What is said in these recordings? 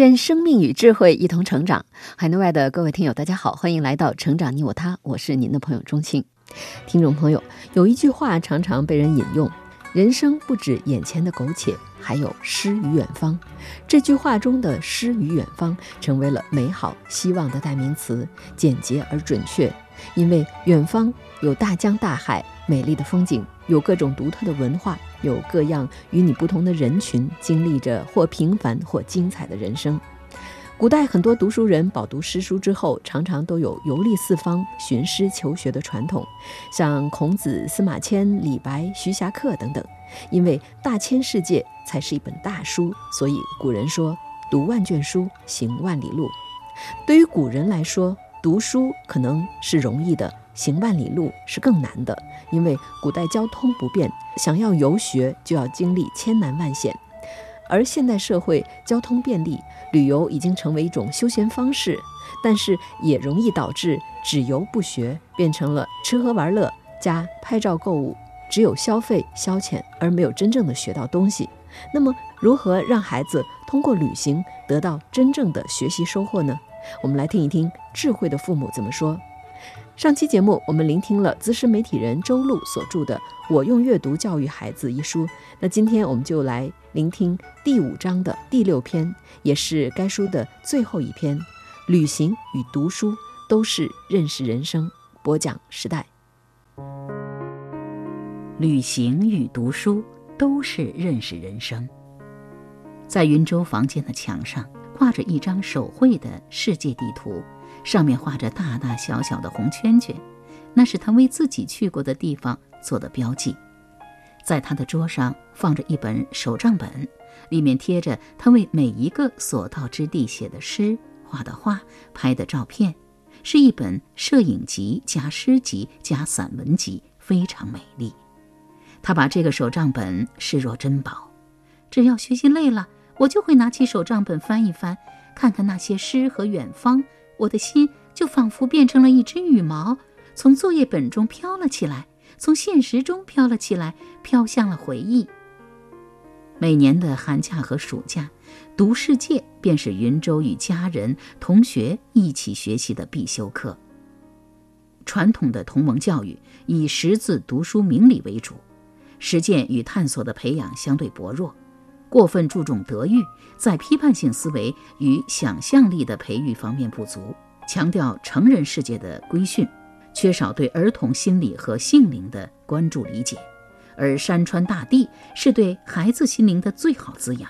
愿生命与智慧一同成长。海内外的各位听友，大家好，欢迎来到《成长你我他》，我是您的朋友钟庆。听众朋友，有一句话常常被人引用：“人生不止眼前的苟且，还有诗与远方。”这句话中的诗与远方成为了美好希望的代名词，简洁而准确。因为远方有大江大海、美丽的风景，有各种独特的文化。有各样与你不同的人群，经历着或平凡或精彩的人生。古代很多读书人饱读诗书之后，常常都有游历四方、寻师求学的传统，像孔子、司马迁、李白、徐霞客等等。因为大千世界才是一本大书，所以古人说：“读万卷书，行万里路。”对于古人来说，读书可能是容易的。行万里路是更难的，因为古代交通不便，想要游学就要经历千难万险。而现代社会交通便利，旅游已经成为一种休闲方式，但是也容易导致只游不学，变成了吃喝玩乐加拍照购物，只有消费消遣，而没有真正的学到东西。那么，如何让孩子通过旅行得到真正的学习收获呢？我们来听一听智慧的父母怎么说。上期节目，我们聆听了资深媒体人周璐所著的《我用阅读教育孩子》一书。那今天我们就来聆听第五章的第六篇，也是该书的最后一篇：旅行与读书都是认识人生。播讲时代。旅行与读书都是认识人生。在云州房间的墙上挂着一张手绘的世界地图。上面画着大大小小的红圈圈，那是他为自己去过的地方做的标记。在他的桌上放着一本手账本，里面贴着他为每一个所到之地写的诗、画的画、拍的照片，是一本摄影集加诗集加散文集，非常美丽。他把这个手账本视若珍宝，只要学习累了，我就会拿起手账本翻一翻，看看那些诗和远方。我的心就仿佛变成了一只羽毛，从作业本中飘了起来，从现实中飘了起来，飘向了回忆。每年的寒假和暑假，读世界便是云州与家人、同学一起学习的必修课。传统的同盟教育以识字读书明理为主，实践与探索的培养相对薄弱。过分注重德育，在批判性思维与想象力的培育方面不足，强调成人世界的规训，缺少对儿童心理和性灵的关注理解。而山川大地是对孩子心灵的最好滋养。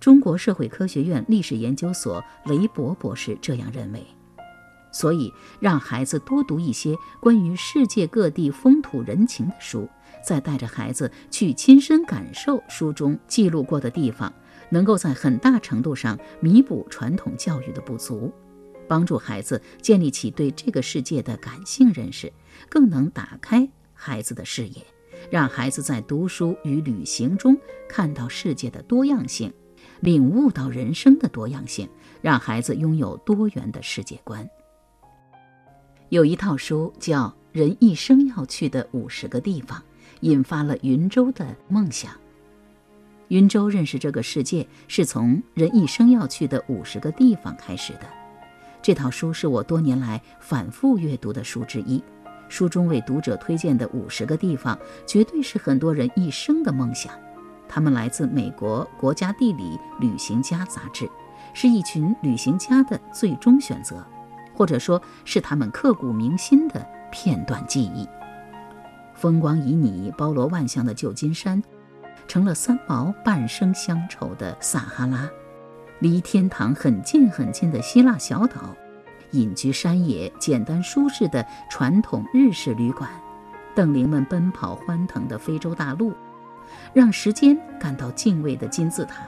中国社会科学院历史研究所雷博博士这样认为。所以，让孩子多读一些关于世界各地风土人情的书。再带着孩子去亲身感受书中记录过的地方，能够在很大程度上弥补传统教育的不足，帮助孩子建立起对这个世界的感性认识，更能打开孩子的视野，让孩子在读书与旅行中看到世界的多样性，领悟到人生的多样性，让孩子拥有多元的世界观。有一套书叫《人一生要去的五十个地方》。引发了云州的梦想。云州认识这个世界，是从人一生要去的五十个地方开始的。这套书是我多年来反复阅读的书之一。书中为读者推荐的五十个地方，绝对是很多人一生的梦想。他们来自美国国家地理旅行家杂志，是一群旅行家的最终选择，或者说是他们刻骨铭心的片段记忆。风光旖旎、包罗万象的旧金山，成了三毛半生乡愁的撒哈拉；离天堂很近很近的希腊小岛，隐居山野、简单舒适的传统日式旅馆；瞪羚们奔跑欢腾的非洲大陆；让时间感到敬畏的金字塔；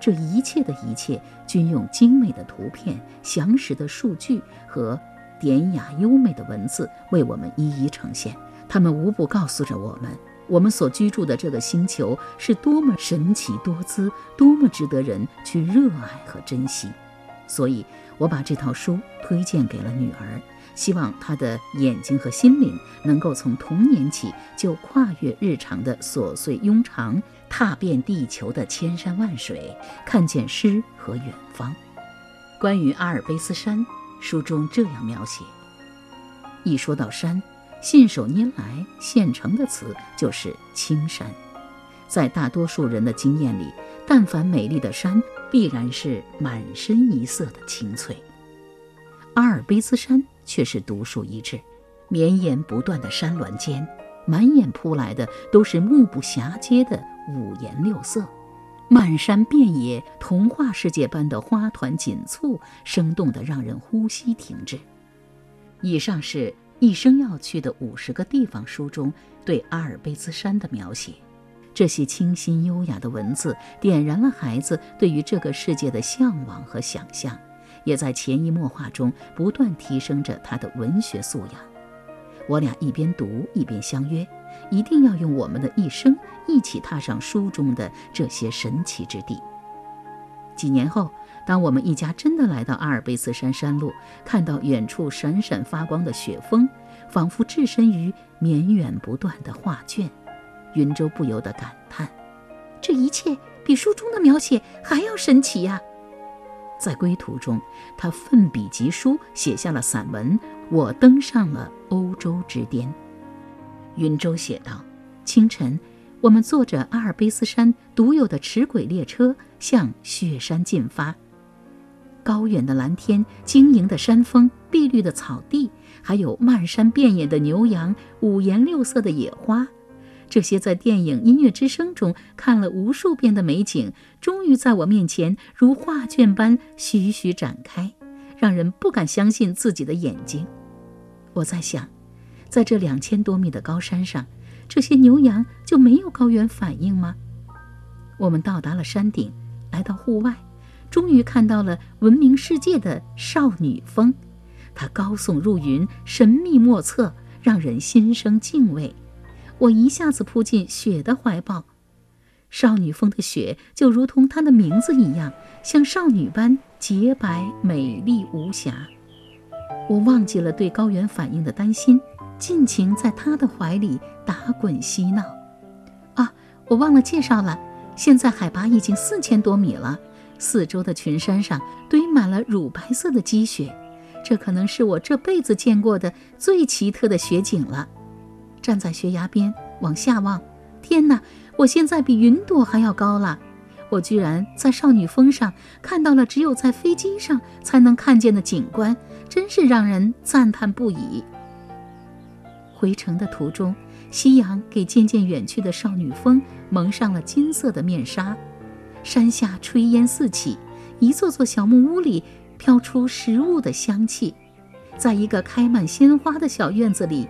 这一切的一切，均用精美的图片、详实的数据和典雅优美的文字为我们一一呈现。他们无不告诉着我们，我们所居住的这个星球是多么神奇多姿，多么值得人去热爱和珍惜。所以，我把这套书推荐给了女儿。希望她的眼睛和心灵能够从童年起就跨越日常的琐碎庸常，踏遍地球的千山万水，看见诗和远方。关于阿尔卑斯山，书中这样描写：一说到山，信手拈来现成的词就是青山。在大多数人的经验里，但凡美丽的山，必然是满身一色的青翠。阿尔卑斯山。却是独树一帜，绵延不断的山峦间，满眼扑来的都是目不暇接的五颜六色，漫山遍野，童话世界般的花团锦簇，生动的让人呼吸停滞。以上是一生要去的五十个地方书中对阿尔卑斯山的描写，这些清新优雅的文字点燃了孩子对于这个世界的向往和想象。也在潜移默化中不断提升着他的文学素养。我俩一边读一边相约，一定要用我们的一生一起踏上书中的这些神奇之地。几年后，当我们一家真的来到阿尔卑斯山山路，看到远处闪闪发光的雪峰，仿佛置身于绵远不断的画卷，云舟不由得感叹：这一切比书中的描写还要神奇呀！在归途中，他奋笔疾书，写下了散文《我登上了欧洲之巅》。云舟写道：“清晨，我们坐着阿尔卑斯山独有的齿轨列车，向雪山进发。高远的蓝天，晶莹的山峰，碧绿的草地，还有漫山遍野的牛羊，五颜六色的野花。”这些在电影《音乐之声》中看了无数遍的美景，终于在我面前如画卷般徐徐展开，让人不敢相信自己的眼睛。我在想，在这两千多米的高山上，这些牛羊就没有高原反应吗？我们到达了山顶，来到户外，终于看到了闻名世界的少女峰，它高耸入云，神秘莫测，让人心生敬畏。我一下子扑进雪的怀抱，少女峰的雪就如同她的名字一样，像少女般洁白美丽无瑕。我忘记了对高原反应的担心，尽情在她的怀里打滚嬉闹。啊，我忘了介绍了，现在海拔已经四千多米了，四周的群山上堆满了乳白色的积雪，这可能是我这辈子见过的最奇特的雪景了。站在悬崖边往下望，天哪！我现在比云朵还要高了。我居然在少女峰上看到了只有在飞机上才能看见的景观，真是让人赞叹不已。回程的途中，夕阳给渐渐远去的少女峰蒙上了金色的面纱，山下炊烟四起，一座座小木屋里飘出食物的香气，在一个开满鲜花的小院子里。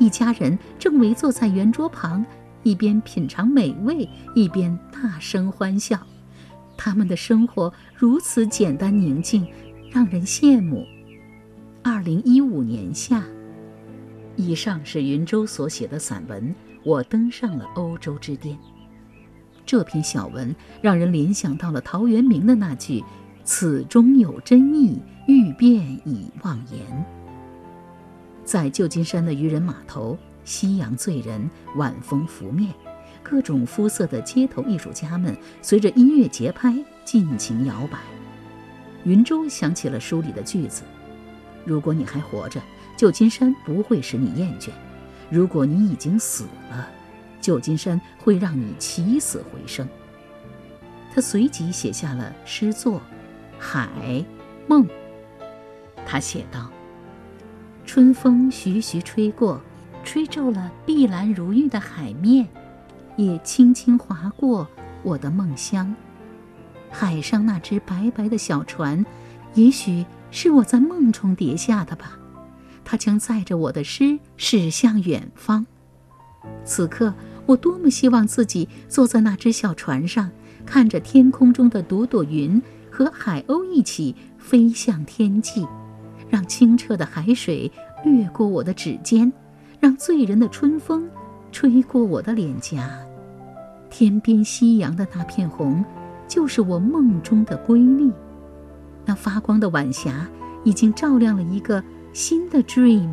一家人正围坐在圆桌旁，一边品尝美味，一边大声欢笑。他们的生活如此简单宁静，让人羡慕。二零一五年夏，以上是云舟所写的散文《我登上了欧洲之巅》。这篇小文让人联想到了陶渊明的那句：“此中有真意，欲辨已忘言。”在旧金山的渔人码头，夕阳醉人，晚风拂面，各种肤色的街头艺术家们随着音乐节拍尽情摇摆。云舟想起了书里的句子：“如果你还活着，旧金山不会使你厌倦；如果你已经死了，旧金山会让你起死回生。”他随即写下了诗作《海梦》，他写道。春风徐徐吹过，吹皱了碧蓝如玉的海面，也轻轻划过我的梦乡。海上那只白白的小船，也许是我在梦中叠下的吧。它将载着我的诗驶向远方。此刻，我多么希望自己坐在那只小船上，看着天空中的朵朵云和海鸥一起飞向天际，让清澈的海水掠过我的指尖，让醉人的春风吹过我的脸颊。天边夕阳的那片红，就是我梦中的瑰丽。那发光的晚霞已经照亮了一个新的 dream，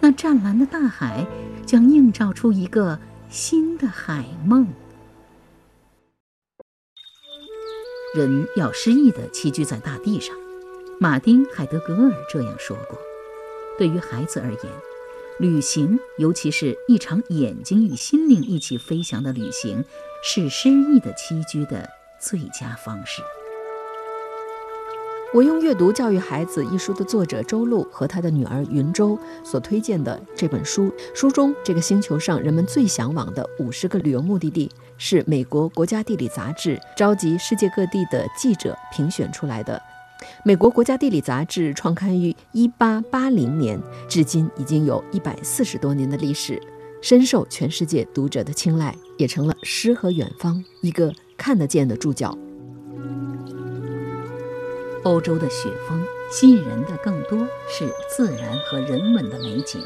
那湛蓝的大海将映照出一个新的海梦。人要诗意地栖居在大地上，马丁·海德格尔这样说过：“对于孩子而言，旅行，尤其是一场眼睛与心灵一起飞翔的旅行，是诗意的栖居的最佳方式。”我用阅读教育孩子一书的作者周璐和他的女儿云舟所推荐的这本书，书中这个星球上人们最向往的五十个旅游目的地，是美国国家地理杂志召集世界各地的记者评选出来的。美国国家地理杂志创刊于一八八零年，至今已经有一百四十多年的历史，深受全世界读者的青睐，也成了诗和远方一个看得见的注脚。欧洲的雪峰吸引人的更多是自然和人文的美景，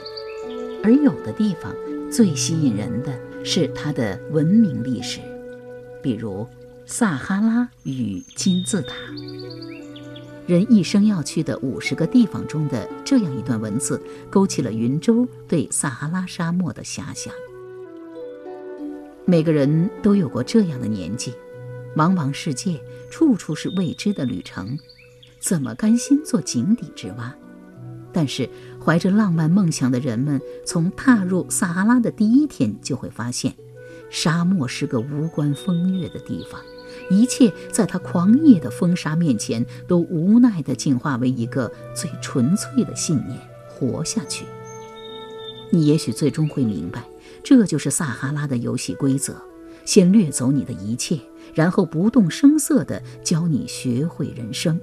而有的地方最吸引人的是它的文明历史，比如撒哈拉与金字塔。人一生要去的五十个地方中的这样一段文字，勾起了云舟对撒哈拉沙漠的遐想。每个人都有过这样的年纪，茫茫世界，处处是未知的旅程。怎么甘心做井底之蛙？但是怀着浪漫梦想的人们，从踏入撒哈拉的第一天就会发现，沙漠是个无关风月的地方，一切在它狂野的风沙面前，都无奈地进化为一个最纯粹的信念：活下去。你也许最终会明白，这就是撒哈拉的游戏规则：先掠走你的一切，然后不动声色地教你学会人生。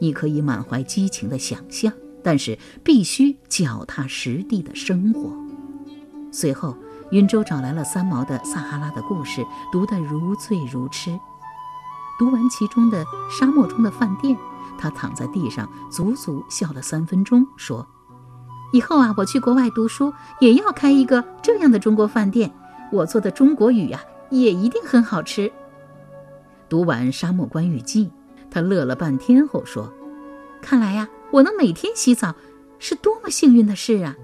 你可以满怀激情的想象，但是必须脚踏实地的生活。随后，云舟找来了三毛的《撒哈拉的故事》，读得如醉如痴。读完其中的《沙漠中的饭店》，他躺在地上足足笑了三分钟，说：“以后啊，我去国外读书也要开一个这样的中国饭店，我做的中国语呀也一定很好吃。”读完《沙漠观雨记》。他乐了半天后说：“看来呀，我能每天洗澡，是多么幸运的事啊！”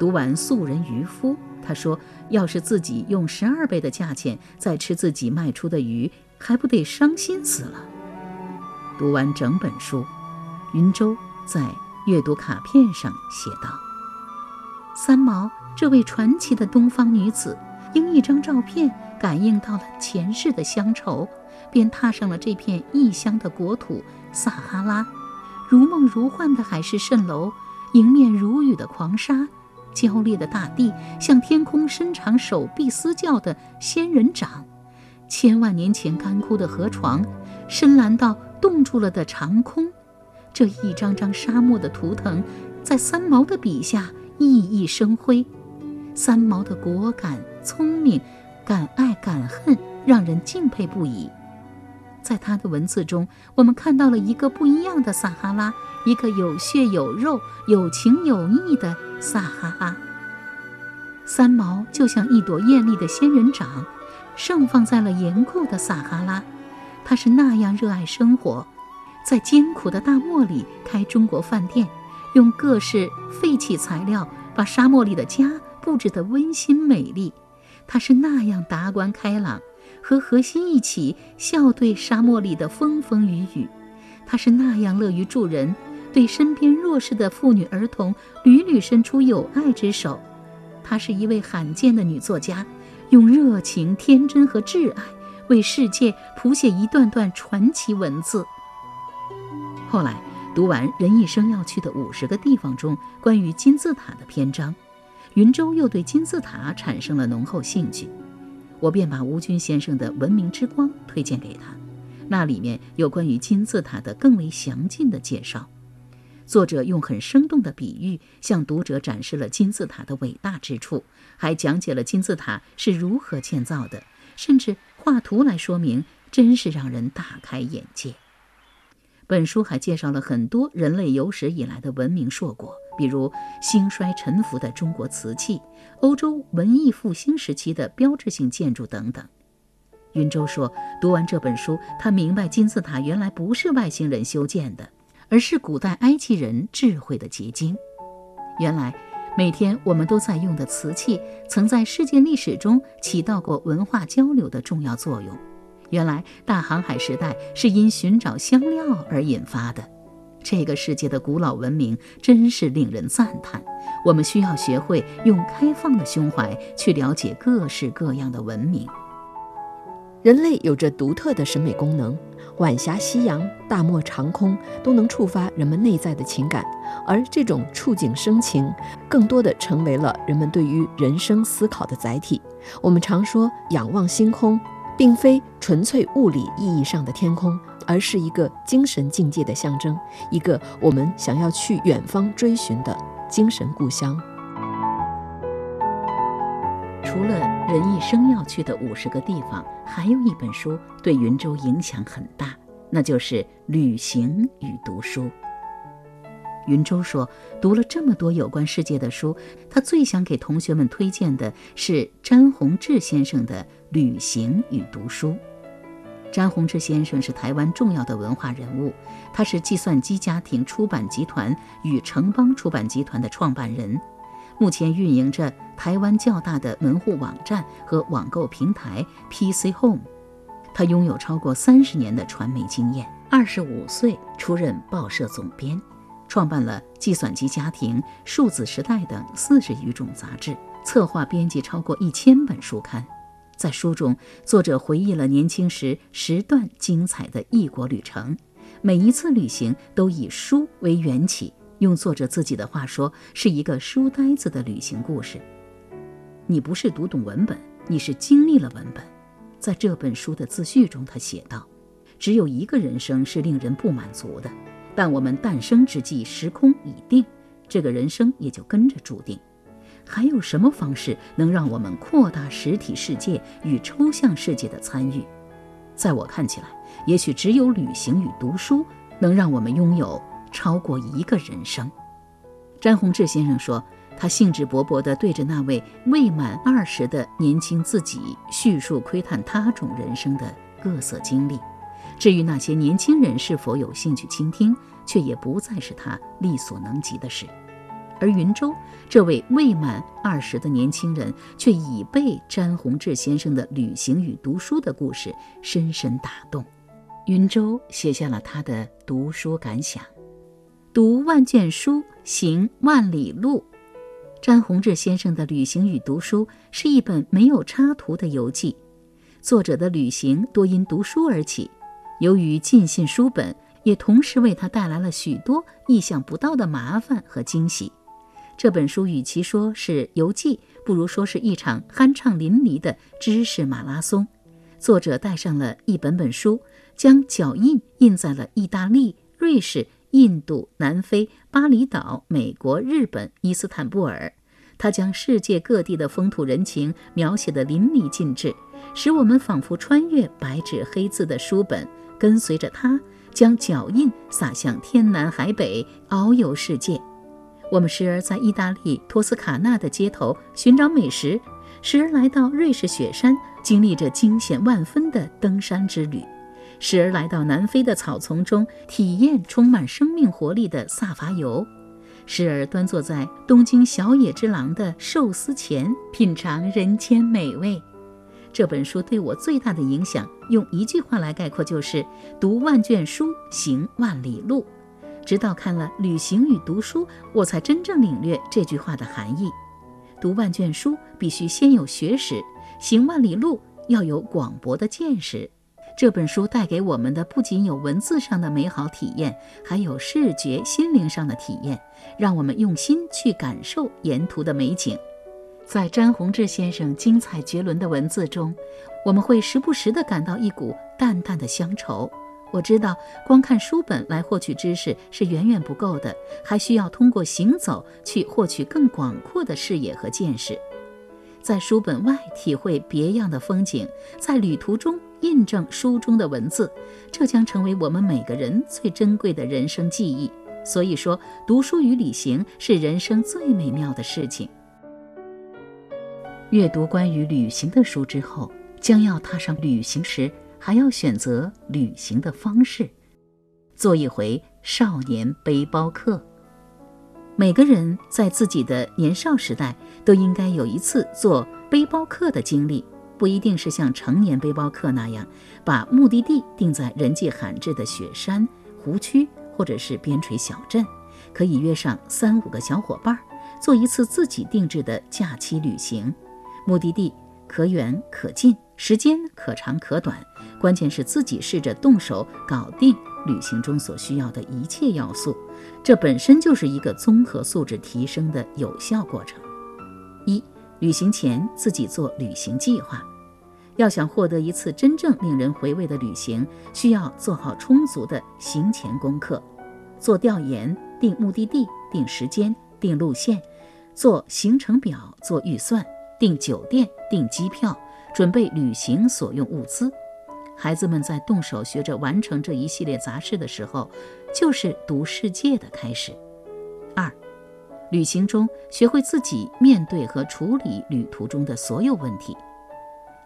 读完《素人渔夫》，他说：“要是自己用十二倍的价钱再吃自己卖出的鱼，还不得伤心死了？”读完整本书，云舟在阅读卡片上写道：“三毛这位传奇的东方女子，因一张照片感应到了前世的乡愁。”便踏上了这片异乡的国土——撒哈拉，如梦如幻的海市蜃楼，迎面如雨的狂沙，焦裂的大地，向天空伸长手臂嘶叫的仙人掌，千万年前干枯的河床，深蓝到冻住了的长空，这一张张沙漠的图腾，在三毛的笔下熠熠生辉。三毛的果敢、聪明、敢爱敢恨，让人敬佩不已。在他的文字中，我们看到了一个不一样的撒哈拉，一个有血有肉、有情有义的撒哈拉。三毛就像一朵艳丽的仙人掌，盛放在了严酷的撒哈拉。他是那样热爱生活，在艰苦的大漠里开中国饭店，用各式废弃材料把沙漠里的家布置得温馨美丽。他是那样达观开朗。和荷西一起笑对沙漠里的风风雨雨，他是那样乐于助人，对身边弱势的妇女儿童屡屡伸出友爱之手。她是一位罕见的女作家，用热情、天真和挚爱为世界谱写一段段传奇文字。后来读完《人一生要去的五十个地方》中关于金字塔的篇章，云舟又对金字塔产生了浓厚兴趣。我便把吴军先生的《文明之光》推荐给他，那里面有关于金字塔的更为详尽的介绍。作者用很生动的比喻向读者展示了金字塔的伟大之处，还讲解了金字塔是如何建造的，甚至画图来说明，真是让人大开眼界。本书还介绍了很多人类有史以来的文明硕果，比如兴衰沉浮的中国瓷器、欧洲文艺复兴时期的标志性建筑等等。云舟说：“读完这本书，他明白金字塔原来不是外星人修建的，而是古代埃及人智慧的结晶。原来，每天我们都在用的瓷器，曾在世界历史中起到过文化交流的重要作用。原来，大航海时代是因寻找香料而引发的。这个世界的古老文明真是令人赞叹。我们需要学会用开放的胸怀去了解各式各样的文明。”人类有着独特的审美功能，晚霞、夕阳、大漠、长空都能触发人们内在的情感，而这种触景生情，更多的成为了人们对于人生思考的载体。我们常说，仰望星空，并非纯粹物理意义上的天空，而是一个精神境界的象征，一个我们想要去远方追寻的精神故乡。除了人一生要去的五十个地方，还有一本书对云州影响很大，那就是《旅行与读书》。云州说，读了这么多有关世界的书，他最想给同学们推荐的是詹宏志先生的《旅行与读书》。詹宏志先生是台湾重要的文化人物，他是计算机家庭出版集团与城邦出版集团的创办人。目前运营着台湾较大的门户网站和网购平台 PC Home，他拥有超过三十年的传媒经验。二十五岁出任报社总编，创办了《计算机家庭》《数字时代》等四十余种杂志，策划编辑超过一千本书刊。在书中，作者回忆了年轻时十段精彩的异国旅程，每一次旅行都以书为缘起。用作者自己的话说，是一个书呆子的旅行故事。你不是读懂文本，你是经历了文本。在这本书的自序中，他写道：“只有一个人生是令人不满足的，但我们诞生之际，时空已定，这个人生也就跟着注定。还有什么方式能让我们扩大实体世界与抽象世界的参与？在我看起来，也许只有旅行与读书能让我们拥有。”超过一个人生，詹宏志先生说，他兴致勃勃地对着那位未满二十的年轻自己叙述窥探他种人生的各色经历。至于那些年轻人是否有兴趣倾听，却也不再是他力所能及的事。而云州这位未满二十的年轻人，却已被詹宏志先生的旅行与读书的故事深深打动。云州写下了他的读书感想。读万卷书，行万里路。詹宏志先生的《旅行与读书》是一本没有插图的游记。作者的旅行多因读书而起，由于尽信书本，也同时为他带来了许多意想不到的麻烦和惊喜。这本书与其说是游记，不如说是一场酣畅淋漓的知识马拉松。作者带上了一本本书，将脚印印在了意大利、瑞士。印度、南非、巴厘岛、美国、日本、伊斯坦布尔，他将世界各地的风土人情描写得淋漓尽致，使我们仿佛穿越白纸黑字的书本，跟随着他，将脚印洒向天南海北，遨游世界。我们时而在意大利托斯卡纳的街头寻找美食，时而来到瑞士雪山，经历着惊险万分的登山之旅。时而来到南非的草丛中，体验充满生命活力的萨伐游；时而端坐在东京小野之郎的寿司前，品尝人间美味。这本书对我最大的影响，用一句话来概括，就是“读万卷书，行万里路”。直到看了《旅行与读书》，我才真正领略这句话的含义。读万卷书必须先有学识，行万里路要有广博的见识。这本书带给我们的不仅有文字上的美好体验，还有视觉、心灵上的体验，让我们用心去感受沿途的美景。在詹宏志先生精彩绝伦的文字中，我们会时不时地感到一股淡淡的乡愁。我知道，光看书本来获取知识是远远不够的，还需要通过行走去获取更广阔的视野和见识。在书本外体会别样的风景，在旅途中印证书中的文字，这将成为我们每个人最珍贵的人生记忆。所以说，读书与旅行是人生最美妙的事情。阅读关于旅行的书之后，将要踏上旅行时，还要选择旅行的方式，做一回少年背包客。每个人在自己的年少时代都应该有一次做背包客的经历，不一定是像成年背包客那样，把目的地定在人迹罕至的雪山、湖区或者是边陲小镇，可以约上三五个小伙伴，做一次自己定制的假期旅行。目的地可远可近，时间可长可短，关键是自己试着动手搞定。旅行中所需要的一切要素，这本身就是一个综合素质提升的有效过程。一、旅行前自己做旅行计划。要想获得一次真正令人回味的旅行，需要做好充足的行前功课，做调研、定目的地、定时间、定路线、做行程表、做预算、订酒店、订机票、准备旅行所用物资。孩子们在动手学着完成这一系列杂事的时候，就是读世界的开始。二，旅行中学会自己面对和处理旅途中的所有问题。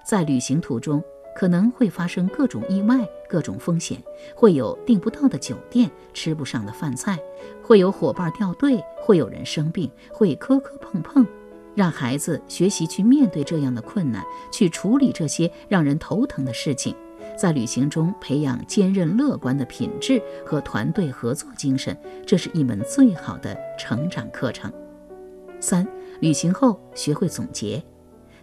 在旅行途中，可能会发生各种意外、各种风险，会有订不到的酒店、吃不上的饭菜，会有伙伴掉队，会有人生病，会磕磕碰碰。让孩子学习去面对这样的困难，去处理这些让人头疼的事情。在旅行中培养坚韧乐观的品质和团队合作精神，这是一门最好的成长课程。三、旅行后学会总结。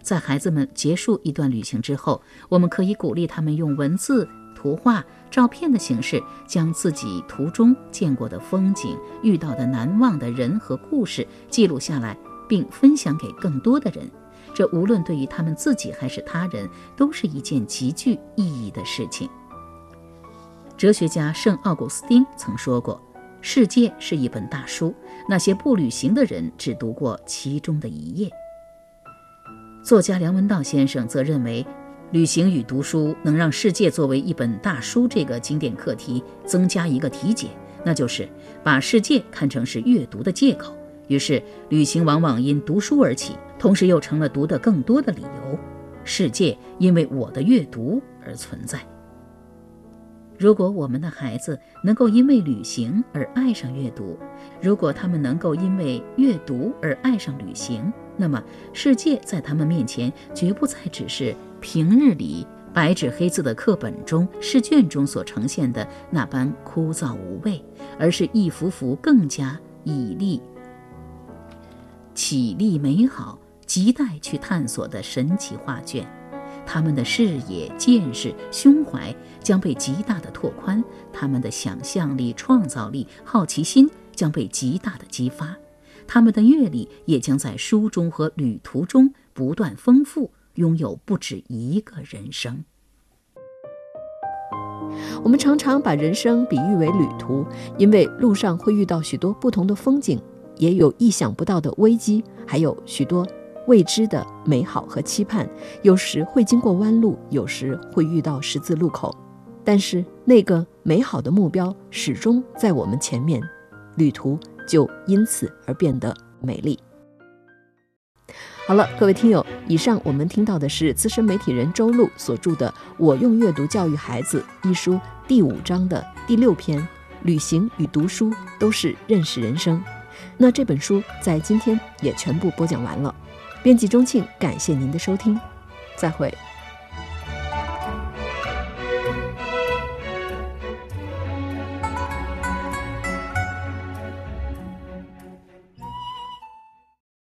在孩子们结束一段旅行之后，我们可以鼓励他们用文字、图画、照片的形式，将自己途中见过的风景、遇到的难忘的人和故事记录下来，并分享给更多的人。这无论对于他们自己还是他人，都是一件极具意义的事情。哲学家圣奥古斯丁曾说过：“世界是一本大书，那些不旅行的人只读过其中的一页。”作家梁文道先生则认为，旅行与读书能让世界作为一本大书这个经典课题增加一个题解，那就是把世界看成是阅读的借口。于是，旅行往往因读书而起。同时又成了读得更多的理由。世界因为我的阅读而存在。如果我们的孩子能够因为旅行而爱上阅读，如果他们能够因为阅读而爱上旅行，那么世界在他们面前绝不再只是平日里白纸黑字的课本中试卷中所呈现的那般枯燥无味，而是一幅幅更加绮丽、绮丽美好。亟待去探索的神奇画卷，他们的视野、见识、胸怀将被极大的拓宽，他们的想象力、创造力、好奇心将被极大的激发，他们的阅历也将在书中和旅途中不断丰富，拥有不止一个人生。我们常常把人生比喻为旅途，因为路上会遇到许多不同的风景，也有意想不到的危机，还有许多。未知的美好和期盼，有时会经过弯路，有时会遇到十字路口，但是那个美好的目标始终在我们前面，旅途就因此而变得美丽。好了，各位听友，以上我们听到的是资深媒体人周璐所著的《我用阅读教育孩子》一书第五章的第六篇：旅行与读书都是认识人生。那这本书在今天也全部播讲完了。编辑钟庆，感谢您的收听，再会。